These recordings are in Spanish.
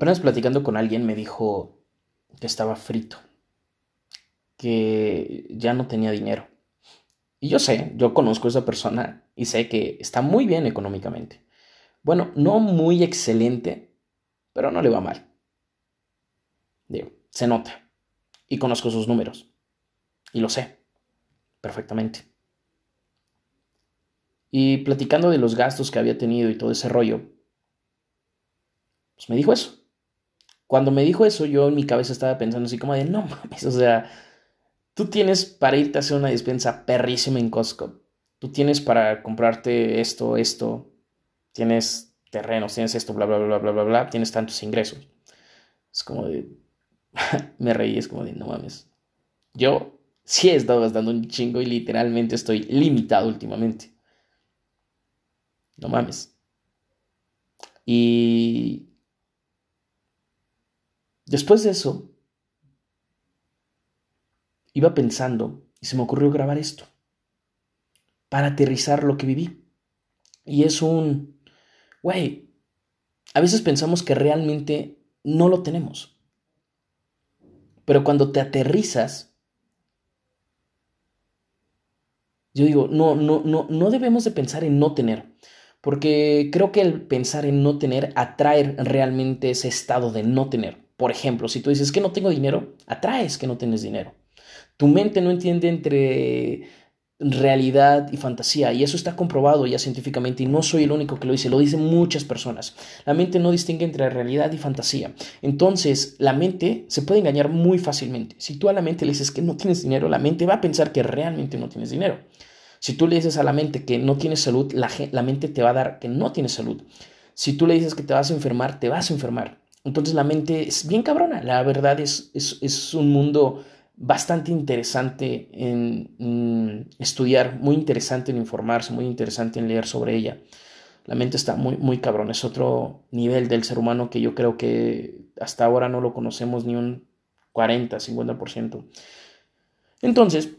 apenas platicando con alguien me dijo que estaba frito, que ya no tenía dinero. Y yo sé, yo conozco a esa persona y sé que está muy bien económicamente. Bueno, no muy excelente, pero no le va mal. Se nota. Y conozco sus números. Y lo sé perfectamente. Y platicando de los gastos que había tenido y todo ese rollo, pues me dijo eso. Cuando me dijo eso, yo en mi cabeza estaba pensando así como de, no mames, o sea, tú tienes para irte a hacer una despensa perrísima en Costco. Tú tienes para comprarte esto, esto, tienes terrenos, tienes esto, bla, bla, bla, bla, bla, bla, tienes tantos ingresos. Es como de, me reí, es como de, no mames. Yo sí he estado gastando un chingo y literalmente estoy limitado últimamente. No mames. Y después de eso, iba pensando y se me ocurrió grabar esto para aterrizar lo que viví. Y es un, güey, a veces pensamos que realmente no lo tenemos. Pero cuando te aterrizas, yo digo, no, no, no, no debemos de pensar en no tener. Porque creo que el pensar en no tener atrae realmente ese estado de no tener. Por ejemplo, si tú dices que no tengo dinero, atraes que no tienes dinero. Tu mente no entiende entre realidad y fantasía y eso está comprobado ya científicamente y no soy el único que lo dice, lo dicen muchas personas. La mente no distingue entre realidad y fantasía. Entonces, la mente se puede engañar muy fácilmente. Si tú a la mente le dices que no tienes dinero, la mente va a pensar que realmente no tienes dinero. Si tú le dices a la mente que no tienes salud, la, la mente te va a dar que no tienes salud. Si tú le dices que te vas a enfermar, te vas a enfermar. Entonces la mente es bien cabrona. La verdad es, es, un mundo bastante interesante en, en, estudiar, muy interesante en informarse, muy interesante en leer sobre ella. La mente está muy, muy cabrón. Es otro nivel del ser humano que yo creo que hasta ahora no lo conocemos ni un 40, 50%. Entonces,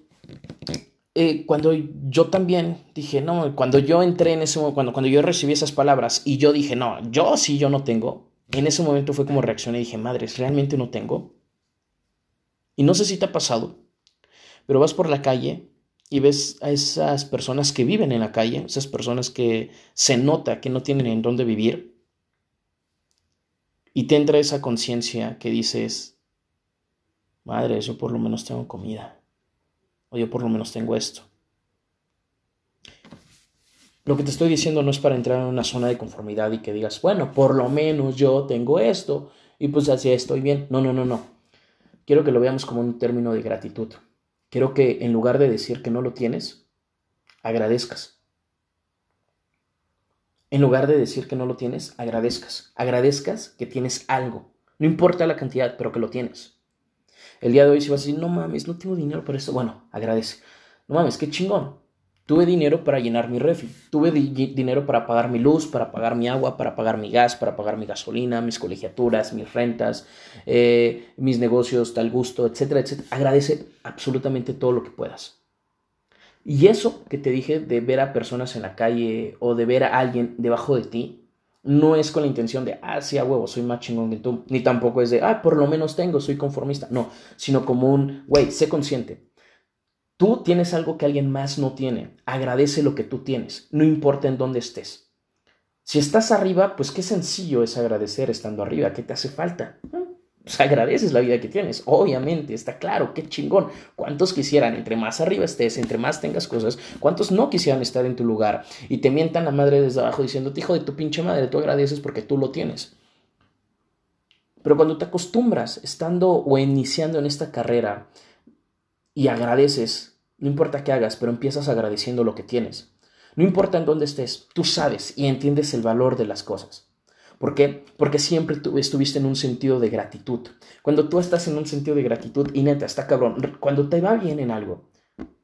eh, cuando yo también dije, no, cuando yo entré en ese momento, cuando, cuando yo recibí esas palabras y yo dije, no, yo sí, yo no tengo, en ese momento fue como reaccioné y dije, madres, ¿realmente no tengo? Y no sé si te ha pasado, pero vas por la calle y ves a esas personas que viven en la calle, esas personas que se nota que no tienen en dónde vivir, y te entra esa conciencia que dices, madre, yo por lo menos tengo comida o yo por lo menos tengo esto. Lo que te estoy diciendo no es para entrar en una zona de conformidad y que digas, bueno, por lo menos yo tengo esto y pues así estoy bien. No, no, no, no. Quiero que lo veamos como un término de gratitud. Quiero que en lugar de decir que no lo tienes, agradezcas. En lugar de decir que no lo tienes, agradezcas. Agradezcas que tienes algo. No importa la cantidad, pero que lo tienes. El día de hoy si vas a decir, no mames, no tengo dinero para eso, bueno, agradece. No mames, qué chingón. Tuve dinero para llenar mi refri, tuve dinero para pagar mi luz, para pagar mi agua, para pagar mi gas, para pagar mi gasolina, mis colegiaturas, mis rentas, eh, mis negocios, tal gusto, etcétera, etcétera. Agradece absolutamente todo lo que puedas. Y eso que te dije de ver a personas en la calle o de ver a alguien debajo de ti, no es con la intención de, ah, sí, a huevo, soy más chingón que tú. Ni tampoco es de, ah, por lo menos tengo, soy conformista. No, sino como un, güey, sé consciente. Tú tienes algo que alguien más no tiene. Agradece lo que tú tienes, no importa en dónde estés. Si estás arriba, pues qué sencillo es agradecer estando arriba. ¿Qué te hace falta? pues agradeces la vida que tienes, obviamente, está claro, qué chingón. ¿Cuántos quisieran, entre más arriba estés, entre más tengas cosas, cuántos no quisieran estar en tu lugar y te mientan la madre desde abajo diciendo, hijo de tu pinche madre, tú agradeces porque tú lo tienes? Pero cuando te acostumbras, estando o iniciando en esta carrera y agradeces, no importa qué hagas, pero empiezas agradeciendo lo que tienes. No importa en dónde estés, tú sabes y entiendes el valor de las cosas. ¿Por qué? Porque siempre tú estuviste en un sentido de gratitud. Cuando tú estás en un sentido de gratitud, y neta, está cabrón, cuando te va bien en algo,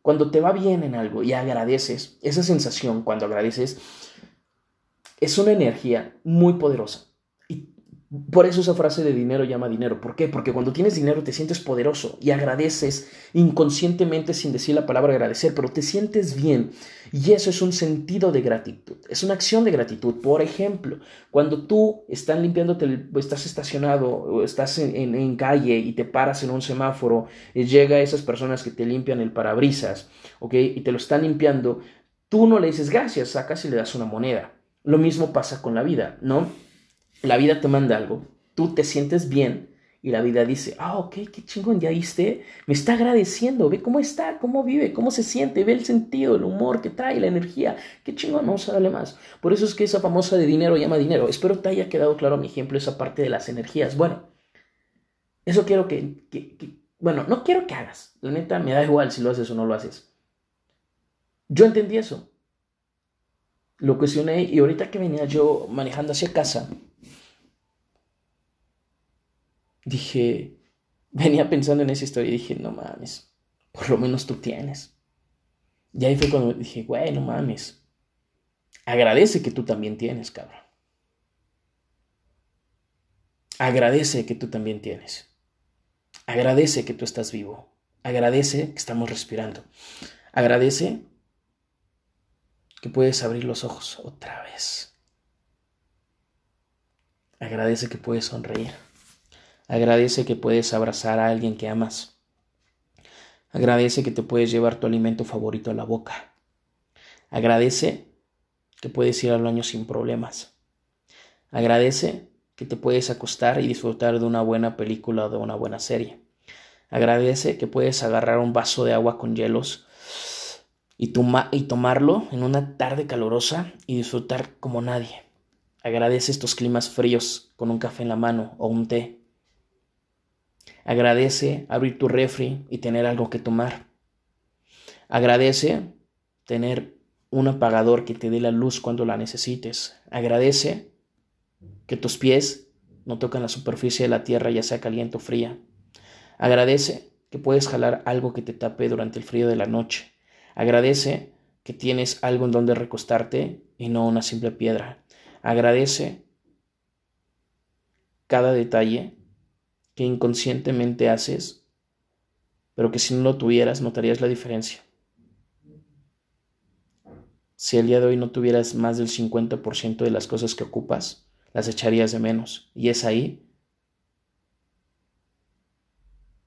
cuando te va bien en algo y agradeces, esa sensación cuando agradeces es una energía muy poderosa. Por eso esa frase de dinero llama dinero. ¿Por qué? Porque cuando tienes dinero te sientes poderoso y agradeces inconscientemente sin decir la palabra agradecer, pero te sientes bien. Y eso es un sentido de gratitud. Es una acción de gratitud. Por ejemplo, cuando tú estás limpiándote, estás estacionado o estás en, calle y te paras en un semáforo, y llega esas personas que te limpian el parabrisas, ¿ok? Y te lo están limpiando, tú no le dices gracias, sacas y le das una moneda. Lo mismo pasa con la vida, ¿no? La vida te manda algo, tú te sientes bien y la vida dice, ah, ok, qué chingón, ya viste, me está agradeciendo, ve cómo está, cómo vive, cómo se siente, ve el sentido, el humor que trae, la energía, qué chingón, vamos a darle más. Por eso es que esa famosa de dinero llama dinero. Espero te haya quedado claro mi ejemplo, esa parte de las energías. Bueno, eso quiero que, que bueno, no quiero que hagas, la neta me da igual si lo haces o no lo haces. Yo entendí eso. Lo cuestioné y ahorita que venía yo manejando hacia casa, dije, venía pensando en esa historia y dije, no mames, por lo menos tú tienes. Y ahí fue cuando dije, güey, no mames, agradece que tú también tienes, cabrón. Agradece que tú también tienes. Agradece que tú estás vivo. Agradece que estamos respirando. Agradece que puedes abrir los ojos otra vez. Agradece que puedes sonreír. Agradece que puedes abrazar a alguien que amas. Agradece que te puedes llevar tu alimento favorito a la boca. Agradece que puedes ir al baño sin problemas. Agradece que te puedes acostar y disfrutar de una buena película o de una buena serie. Agradece que puedes agarrar un vaso de agua con hielos y, y tomarlo en una tarde calurosa y disfrutar como nadie. Agradece estos climas fríos con un café en la mano o un té. Agradece abrir tu refri y tener algo que tomar. Agradece tener un apagador que te dé la luz cuando la necesites. Agradece que tus pies no tocan la superficie de la tierra, ya sea caliente o fría. Agradece que puedes jalar algo que te tape durante el frío de la noche. Agradece que tienes algo en donde recostarte y no una simple piedra. Agradece cada detalle que inconscientemente haces, pero que si no lo tuvieras notarías la diferencia. Si el día de hoy no tuvieras más del 50% de las cosas que ocupas, las echarías de menos. Y es ahí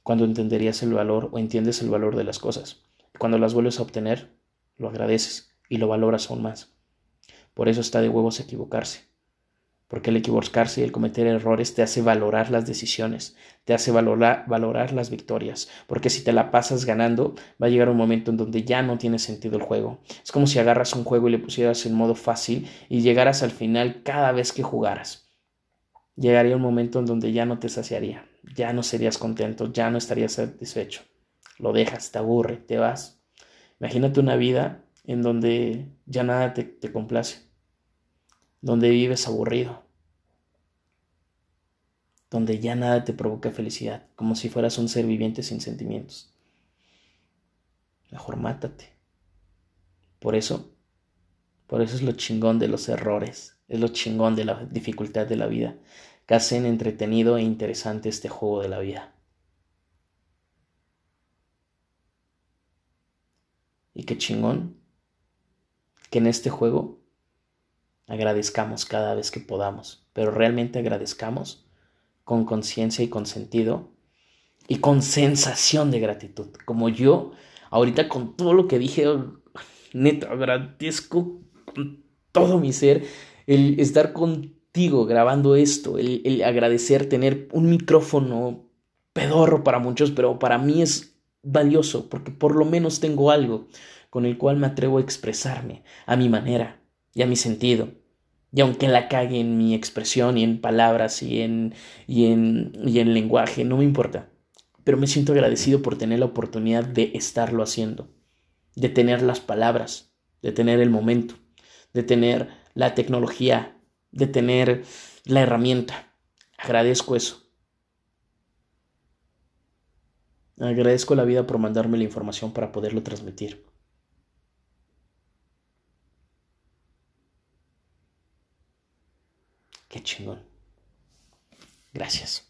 cuando entenderías el valor o entiendes el valor de las cosas. Cuando las vuelves a obtener, lo agradeces y lo valoras aún más. Por eso está de huevos equivocarse porque el equivocarse y el cometer errores te hace valorar las decisiones, te hace valorar, las victorias, porque si te la pasas ganando, va a llegar un momento en donde ya no tiene sentido el juego. Es como si agarras un juego y le pusieras en modo fácil y llegaras al final cada vez que jugaras. Llegaría un momento en donde ya no te saciaría, ya no serías contento, ya no estarías satisfecho. Lo dejas, te aburre, te vas. Imagínate una vida en donde ya nada te, te complace donde vives aburrido, donde ya nada te provoca felicidad, como si fueras un ser viviente sin sentimientos. Mejor mátate. Por eso, por eso es lo chingón de los errores, es lo chingón de la dificultad de la vida, que hacen entretenido e interesante este juego de la vida. Y qué chingón que en este juego Agradezcamos cada vez que podamos, pero realmente agradezcamos con conciencia y con sentido y con sensación de gratitud. Como yo, ahorita con todo lo que dije, neto, agradezco con todo mi ser el estar contigo grabando esto, el, el agradecer tener un micrófono pedorro para muchos, pero para mí es valioso porque por lo menos tengo algo con el cual me atrevo a expresarme a mi manera y a mi sentido. Y aunque la cague en mi expresión y en palabras y en, y en, y en lenguaje, no me importa. Pero me siento agradecido por tener la oportunidad de estarlo haciendo, de tener las palabras, de tener el momento, de tener la tecnología, de tener la herramienta. Agradezco eso. Agradezco la vida por mandarme la información para poderlo transmitir. Qué chingón. Gracias.